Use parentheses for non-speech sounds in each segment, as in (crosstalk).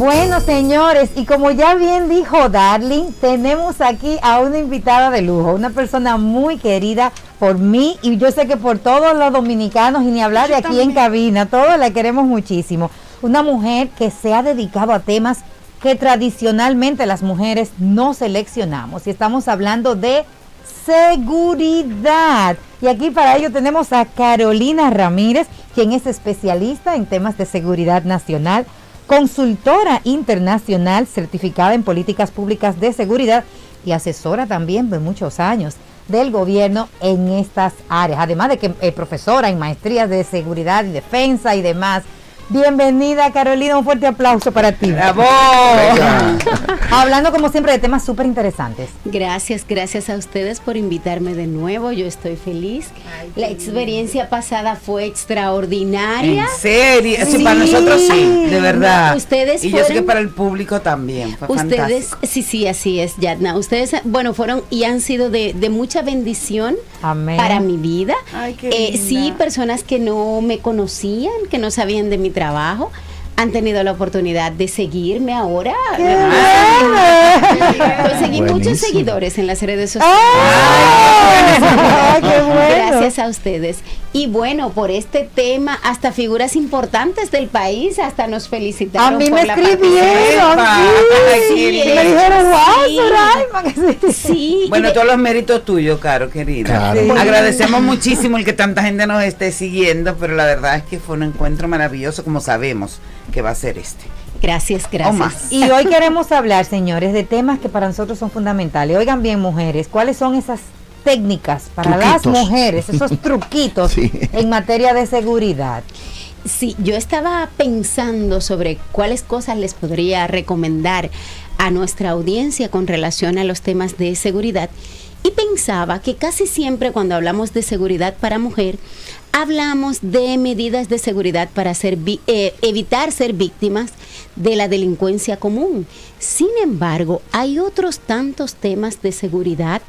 Bueno, señores, y como ya bien dijo Darling, tenemos aquí a una invitada de lujo, una persona muy querida por mí y yo sé que por todos los dominicanos y ni hablar de aquí en cabina, todos la queremos muchísimo. Una mujer que se ha dedicado a temas que tradicionalmente las mujeres no seleccionamos y estamos hablando de seguridad. Y aquí para ello tenemos a Carolina Ramírez, quien es especialista en temas de seguridad nacional, consultora internacional certificada en políticas públicas de seguridad y asesora también de muchos años del gobierno en estas áreas, además de que es eh, profesora en maestrías de seguridad y defensa y demás. Bienvenida Carolina, un fuerte aplauso para ti. ¡Bravo! (laughs) Hablando como siempre de temas súper interesantes. Gracias, gracias a ustedes por invitarme de nuevo. Yo estoy feliz. La experiencia pasada fue extraordinaria. ¿En serio? Sí, para nosotros sí, de verdad. ustedes y yo sé que para el público también. Fue ustedes, sí, sí, así es, Yadna. Ustedes, bueno, fueron y han sido de, mucha bendición para mi vida. Ay, qué eh, sí, personas que no me conocían, que no sabían de mi trabajo trabajo han tenido la oportunidad de seguirme ahora. Conseguí muchos seguidores en las redes sociales. Gracias a ustedes. Y bueno, por este tema, hasta figuras importantes del país hasta nos felicitaron. A mí me escribieron. Sí, me dijeron, wow, sí. Bueno, todos los méritos tuyos, Caro, querida. Agradecemos muchísimo el que tanta gente nos esté siguiendo, pero la verdad es que fue un encuentro maravilloso, como sabemos que va a ser este. Gracias, gracias. Y hoy queremos hablar, señores, de temas que para nosotros son fundamentales. Oigan bien, mujeres, ¿cuáles son esas técnicas para las mujeres, esos (laughs) truquitos en materia de seguridad? Sí, yo estaba pensando sobre cuáles cosas les podría recomendar a nuestra audiencia con relación a los temas de seguridad y pensaba que casi siempre cuando hablamos de seguridad para mujer, hablamos de medidas de seguridad para ser, eh, evitar ser víctimas de la delincuencia común. Sin embargo, hay otros tantos temas de seguridad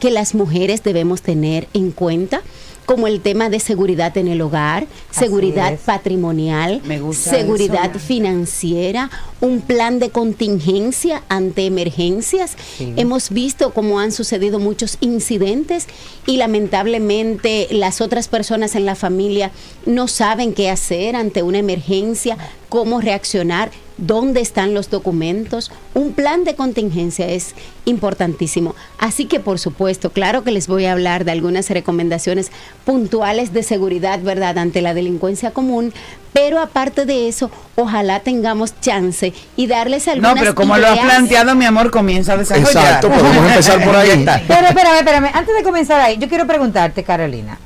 que las mujeres debemos tener en cuenta como el tema de seguridad en el hogar, seguridad patrimonial, seguridad financiera, un plan de contingencia ante emergencias. Hemos visto cómo han sucedido muchos incidentes y lamentablemente las otras personas en la familia no saben qué hacer ante una emergencia, cómo reaccionar dónde están los documentos. Un plan de contingencia es importantísimo. Así que, por supuesto, claro que les voy a hablar de algunas recomendaciones puntuales de seguridad, ¿verdad?, ante la delincuencia común. Pero aparte de eso, ojalá tengamos chance y darles algunas No, pero como lo has planteado, mi amor, comienza a desarrollar. Exacto, podemos empezar por ahí. (laughs) Pero espérame, espérame. Antes de comenzar ahí, yo quiero preguntarte, Carolina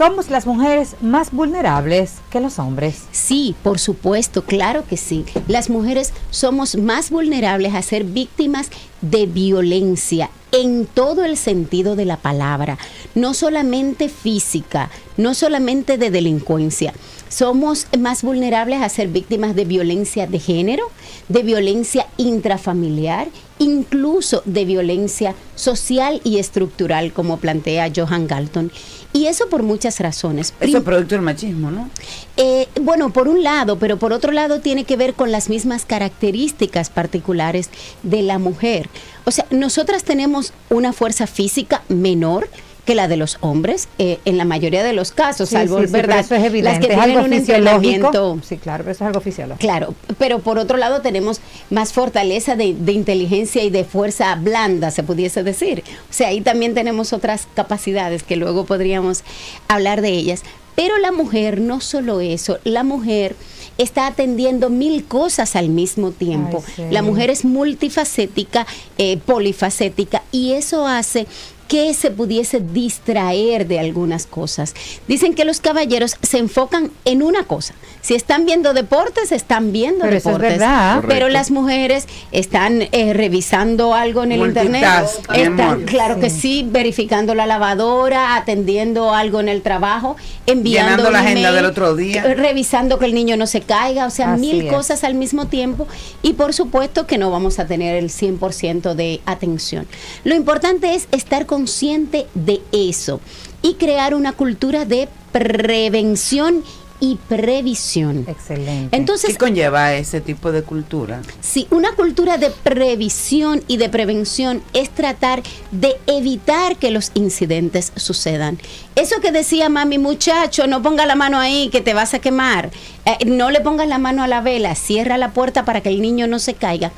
somos las mujeres más vulnerables que los hombres. Sí, por supuesto, claro que sí. Las mujeres somos más vulnerables a ser víctimas de violencia en todo el sentido de la palabra, no solamente física, no solamente de delincuencia. Somos más vulnerables a ser víctimas de violencia de género, de violencia intrafamiliar, incluso de violencia social y estructural, como plantea Johan Galton. Y eso por muchas razones. Eso es producto del machismo, ¿no? Eh, bueno, por un lado, pero por otro lado tiene que ver con las mismas características particulares de la mujer. O sea, nosotras tenemos una fuerza física menor, que la de los hombres eh, en la mayoría de los casos, salvo verdad, eso es evidente, las que tienen un entrenamiento. Sí, claro, pero eso es algo fisiológico. Claro, pero por otro lado tenemos más fortaleza de, de, inteligencia y de fuerza blanda, se pudiese decir. O sea, ahí también tenemos otras capacidades que luego podríamos hablar de ellas. Pero la mujer, no solo eso, la mujer está atendiendo mil cosas al mismo tiempo. La mujer es multifacética, eh, polifacética, y eso hace que se pudiese distraer de algunas cosas. Dicen que los caballeros se enfocan en una cosa. Si están viendo deportes, están viendo pero deportes. es verdad. Pero las mujeres están eh, revisando algo en el internet. Están, claro que sí, verificando la lavadora, atendiendo algo en el trabajo, enviando la agenda del otro día, revisando que el niño no se caiga, o sea, mil cosas al mismo tiempo y por supuesto que no vamos a tener el 100% de atención. Lo importante es estar con consciente de eso y crear una cultura de prevención y previsión. Excelente. Entonces, ¿Qué conlleva ese tipo de cultura? Sí, una cultura de previsión y de prevención es tratar de evitar que los incidentes sucedan. Eso que decía mami, muchacho, no ponga la mano ahí que te vas a quemar. Eh, no le pongas la mano a la vela, cierra la puerta para que el niño no se caiga.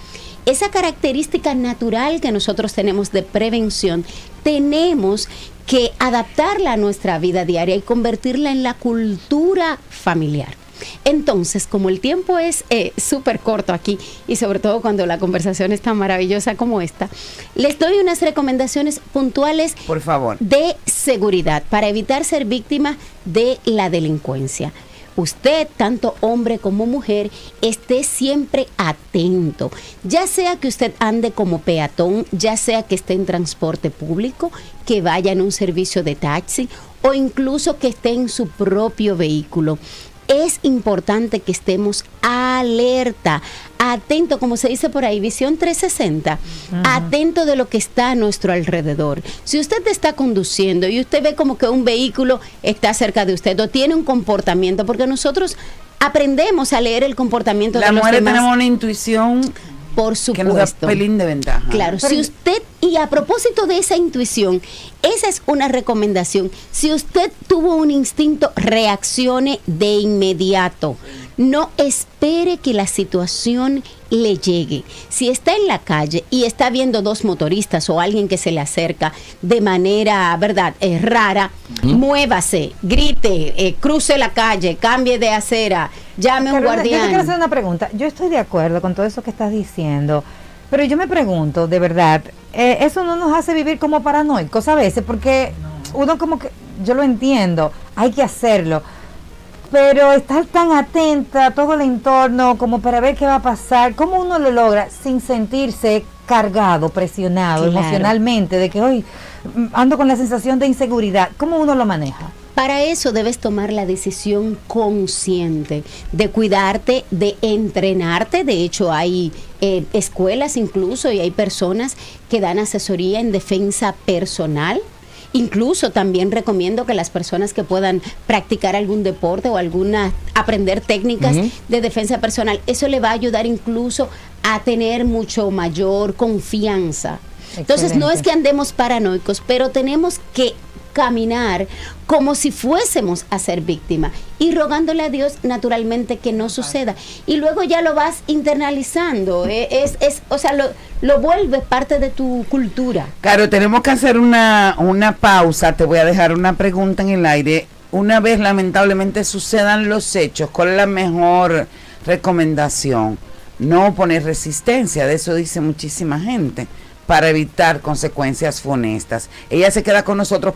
Esa característica natural que nosotros tenemos de prevención, tenemos que adaptarla a nuestra vida diaria y convertirla en la cultura familiar. Entonces, como el tiempo es eh, súper corto aquí y sobre todo cuando la conversación es tan maravillosa como esta, les doy unas recomendaciones puntuales Por favor. de seguridad para evitar ser víctima de la delincuencia. Usted, tanto hombre como mujer, esté siempre atento, ya sea que usted ande como peatón, ya sea que esté en transporte público, que vaya en un servicio de taxi o incluso que esté en su propio vehículo es importante que estemos alerta, atento, como se dice por ahí, visión 360, atento de lo que está a nuestro alrededor. Si usted está conduciendo y usted ve como que un vehículo está cerca de usted o tiene un comportamiento, porque nosotros aprendemos a leer el comportamiento Las de los mujeres demás. tenemos una intuición Por que nos da supuesto. pelín de ventaja. Claro, si usted, y a propósito de esa intuición, esa es una recomendación. Si usted tuvo un instinto, reaccione de inmediato. No espere que la situación le llegue. Si está en la calle y está viendo dos motoristas o alguien que se le acerca de manera, ¿verdad?, eh, rara, muévase, grite, eh, cruce la calle, cambie de acera, llame a un Carolina, Yo te quiero guardián. hacer una pregunta. Yo estoy de acuerdo con todo eso que estás diciendo, pero yo me pregunto, de verdad, eh, eso no nos hace vivir como paranoicos a veces, porque uno como que, yo lo entiendo, hay que hacerlo, pero estar tan atenta a todo el entorno como para ver qué va a pasar, ¿cómo uno lo logra sin sentirse cargado, presionado Claro. emocionalmente, de que hoy mm, ando con la sensación de inseguridad? ¿Cómo uno lo maneja? Para eso debes tomar la decisión consciente de cuidarte, de entrenarte. De hecho, hay eh, escuelas incluso y hay personas que dan asesoría en defensa personal. Incluso también recomiendo que las personas que puedan practicar algún deporte o alguna aprender técnicas de defensa personal, eso le va a ayudar incluso a tener mucho mayor confianza. Entonces no es que andemos paranoicos, pero tenemos que caminar como si fuésemos a ser víctima y rogándole a Dios naturalmente que no suceda. Y luego ya lo vas internalizando, eh, es, es, o sea, lo, lo vuelves parte de tu cultura. Claro, tenemos que hacer una, una pausa. Te voy a dejar una pregunta en el aire. Una vez lamentablemente sucedan los hechos, ¿cuál es la mejor recomendación? No poner resistencia, de eso dice muchísima gente, para evitar consecuencias funestas. Ella se queda con nosotros.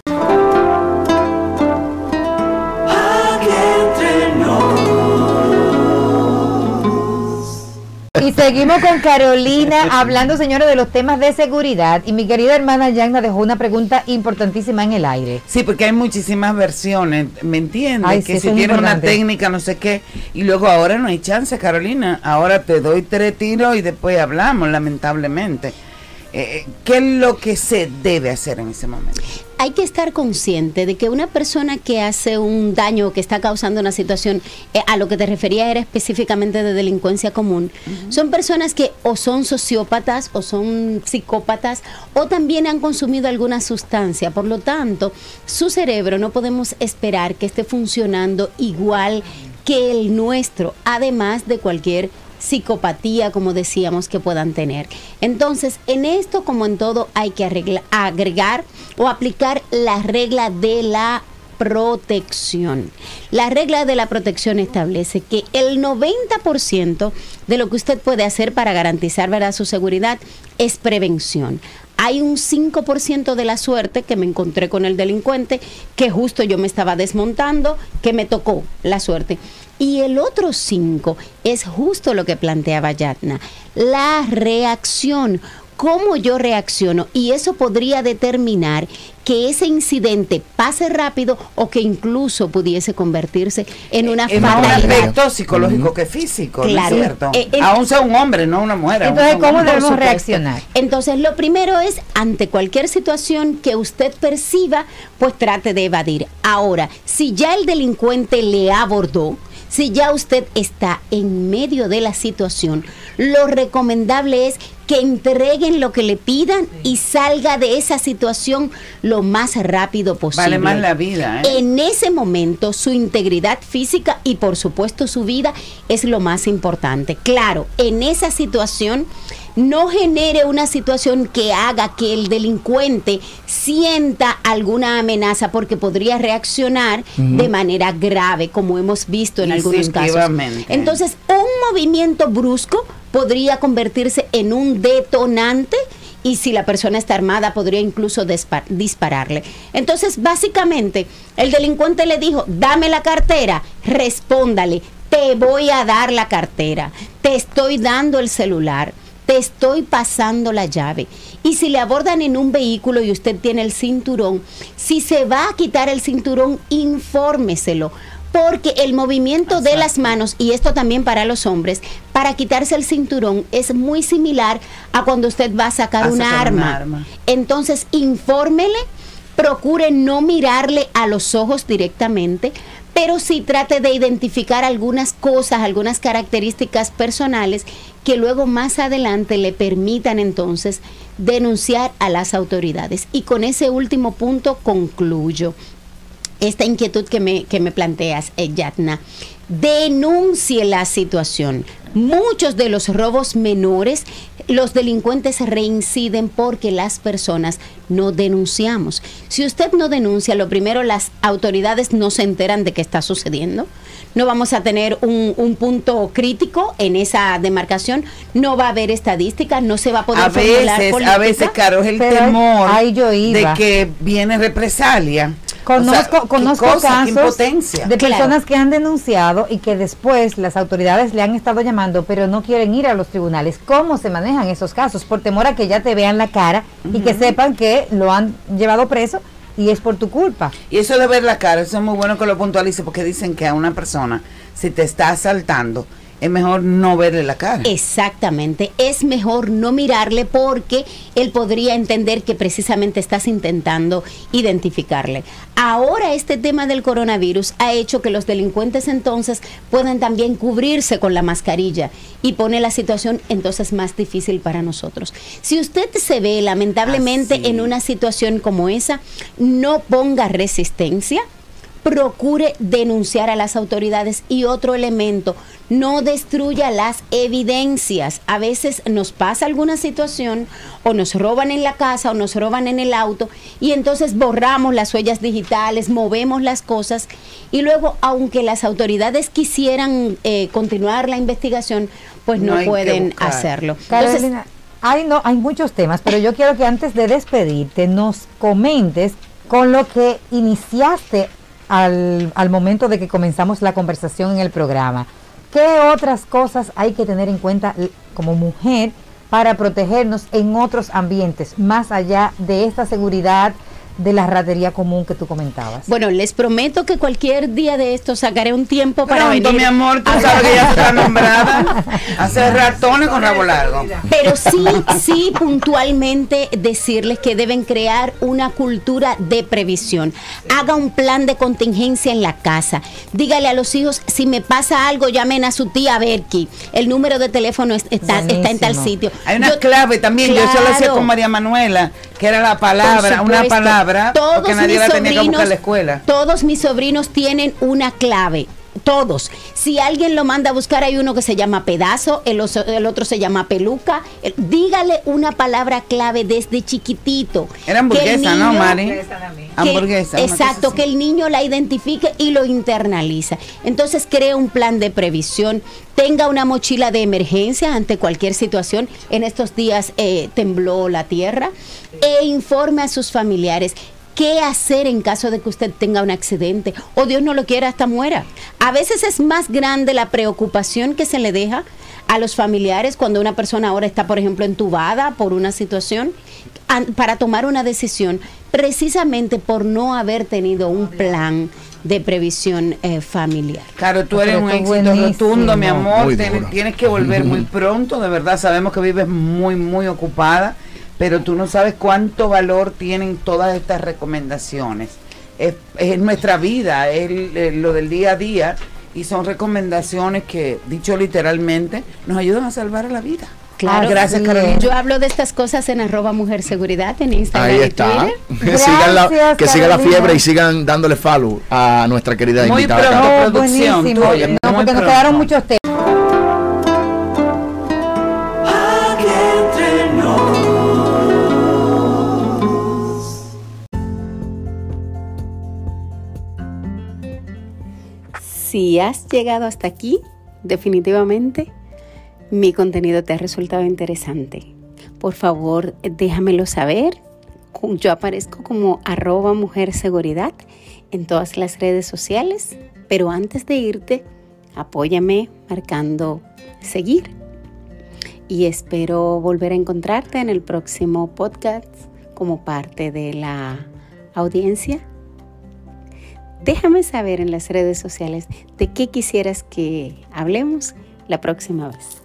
Y seguimos con Carolina hablando, señores, de los temas de seguridad. Y mi querida hermana Yagna dejó una pregunta importantísima en el aire. Sí, porque hay muchísimas versiones, ¿me entiendes? Ay, sí, que eso si es tienes una técnica, no sé qué, y luego ahora no hay chance, Carolina. Ahora te doy tres tiros y después hablamos, lamentablemente. Eh, ¿Qué es lo que se debe hacer en ese momento? Hay que estar consciente de que una persona que hace un daño, que está causando una situación, eh, a lo que te refería era específicamente de delincuencia común, son personas que o son sociópatas o son psicópatas o también han consumido alguna sustancia. Por lo tanto, su cerebro no podemos esperar que esté funcionando igual que el nuestro, además de cualquier psicopatía, como decíamos, que puedan tener. Entonces, en esto, como en todo, hay que agregar o aplicar la regla de la protección. La regla de la protección establece que el 90% de lo que usted puede hacer para garantizar ¿verdad? su seguridad es prevención. Hay un 5% de la suerte que me encontré con el delincuente, que justo yo me estaba desmontando, que me tocó la suerte. Y el otro 5 es justo lo que planteaba Yatna, la reacción. cómo yo reacciono y eso podría determinar que ese incidente pase rápido o que incluso pudiese convertirse en una es más un fatalidad. aspecto psicológico que físico, Claro. ¿no es cierto? Eh, eh, Aún sea un hombre, no una mujer. Entonces, un ¿cómo debemos reaccionar? Entonces, lo primero es, ante cualquier situación que usted perciba, pues trate de evadir. Ahora, si ya el delincuente le abordó, si ya usted está en medio de la situación, lo recomendable es que entreguen lo que le pidan y salga de esa situación lo más rápido posible. Vale más la vida, ¿eh? En ese momento, su integridad física y por supuesto su vida es lo más importante. Claro, en esa situación no genere una situación que haga que el delincuente sienta alguna amenaza porque podría reaccionar de manera grave, como hemos visto en algunos casos. Entonces, un movimiento brusco podría convertirse en un detonante y si la persona está armada podría incluso dispararle. Entonces, básicamente, el delincuente le dijo, dame la cartera, respóndale, te voy a dar la cartera, te estoy dando el celular, te estoy pasando la llave. Y si le abordan en un vehículo y usted tiene el cinturón, si se va a quitar el cinturón, infórmeselo. Porque el movimiento de las manos, y esto también para los hombres, para quitarse el cinturón es muy similar a cuando usted va a sacar, A una, sacar una arma. arma. Entonces, infórmele, procure no mirarle a los ojos directamente, pero sí trate de identificar algunas cosas, algunas características personales que luego más adelante le permitan entonces denunciar a las autoridades. Y con ese último punto concluyo esta inquietud que me, que me planteas, eh, Yatna. Denuncie la situación. Muchos de los robos menores, los delincuentes reinciden porque las personas no denunciamos. Si usted no denuncia, lo primero, las autoridades no se enteran de qué está sucediendo. No vamos a tener un, un punto crítico en esa demarcación. No va a haber estadísticas, no se va a poder a formular veces, a veces, Caro, es el Pero temor ahí yo iba. de que viene represalia. Conozco, O sea, qué conozco cosa, casos de Claro. personas que han denunciado y que después las autoridades le han estado llamando, pero no quieren ir a los tribunales. ¿Cómo se manejan esos casos? Por temor a que ya te vean la cara y que sepan que lo han llevado preso y es por tu culpa. Y eso de ver la cara, eso es muy bueno que lo puntualice porque dicen que a una persona, si te está asaltando, es mejor no verle la cara. Exactamente, es mejor no mirarle porque él podría entender que precisamente estás intentando identificarle. Ahora este tema del coronavirus ha hecho que los delincuentes entonces puedan también cubrirse con la mascarilla y pone la situación entonces más difícil para nosotros. Si usted se ve lamentablemente Así. en una situación como esa, no ponga resistencia procure denunciar a las autoridades y otro elemento, no destruya las evidencias. A veces nos pasa alguna situación o nos roban en la casa o nos roban en el auto y entonces borramos las huellas digitales, movemos las cosas y luego, aunque las autoridades quisieran eh, continuar la investigación, pues No pueden hacerlo. Entonces, Carolina, hay, no, hay muchos temas, pero yo quiero que antes de despedirte nos comentes con lo que iniciaste al, al momento de que comenzamos la conversación en el programa. ¿Qué otras cosas hay que tener en cuenta como mujer para protegernos en otros ambientes, más allá de esta seguridad de la ratería común que tú comentabas? Bueno, les prometo que cualquier día de esto sacaré un tiempo para Pronto, venir mi amor, tú sabes que ya (laughs) está nombrada. Hacer ratones con rabo largo. Pero sí, sí puntualmente decirles que deben crear una cultura de previsión. Haga un plan de contingencia en la casa. Dígale a los hijos, si me pasa algo, llamen a su tía Berky. El número de teléfono es- está, está en tal sitio. Hay una Yo- clave también, yo se lo hacía con María Manuela, que era la palabra, una supuesto. Todos porque nadie mis la tenía que buscar en la sobrinos- escuela. Todos mis sobrinos tienen una clave. Todos. Si alguien lo manda a buscar, hay uno que se llama pedazo, el, oso- el otro se llama peluca. El- dígale una palabra clave desde chiquitito. Era hamburguesa, ¿no, Mari? Hamburguesa. exacto, que el niño la identifique y lo internaliza. Entonces crea un plan de previsión, tenga una mochila de emergencia ante cualquier situación. En estos días eh, tembló la tierra e informe a sus familiares. ¿Qué hacer en caso de que usted tenga un accidente o Dios no lo quiera hasta muera? A veces es más grande la preocupación que se le deja a los familiares cuando una persona ahora está, por ejemplo, entubada por una situación, para tomar una decisión precisamente por no haber tenido un plan de previsión eh, familiar. Claro, tú eres pero un éxito buenísimo. rotundo, mi amor. Tienes que volver muy (laughs) pronto, de verdad. Sabemos que vives muy, muy ocupada, pero tú no sabes cuánto valor tienen todas estas recomendaciones. Es, es nuestra vida, es lo del día a día, y son recomendaciones que, dicho literalmente, nos ayudan a salvar la vida. Claro. Gracias, Carolina. Yo hablo de estas cosas en arroba mujer seguridad en Instagram Ahí y está. Twitter. (laughs) Que sigan la, Gracias, que siga la fiebre y sigan dándole follow a nuestra querida Muy invitada. pronto. Carol. Producción, buenísimo. tuya, no, muy porque nos quedaron muchos temas. Si has llegado hasta aquí, definitivamente mi contenido te ha resultado interesante. Por favor, déjamelo saber. Yo aparezco como arroba mujer seguridad en todas las redes sociales, pero antes de irte, apóyame marcando seguir. Y espero volver a encontrarte en el próximo podcast como parte de la audiencia Déjame saber en las redes sociales de qué quisieras que hablemos la próxima vez.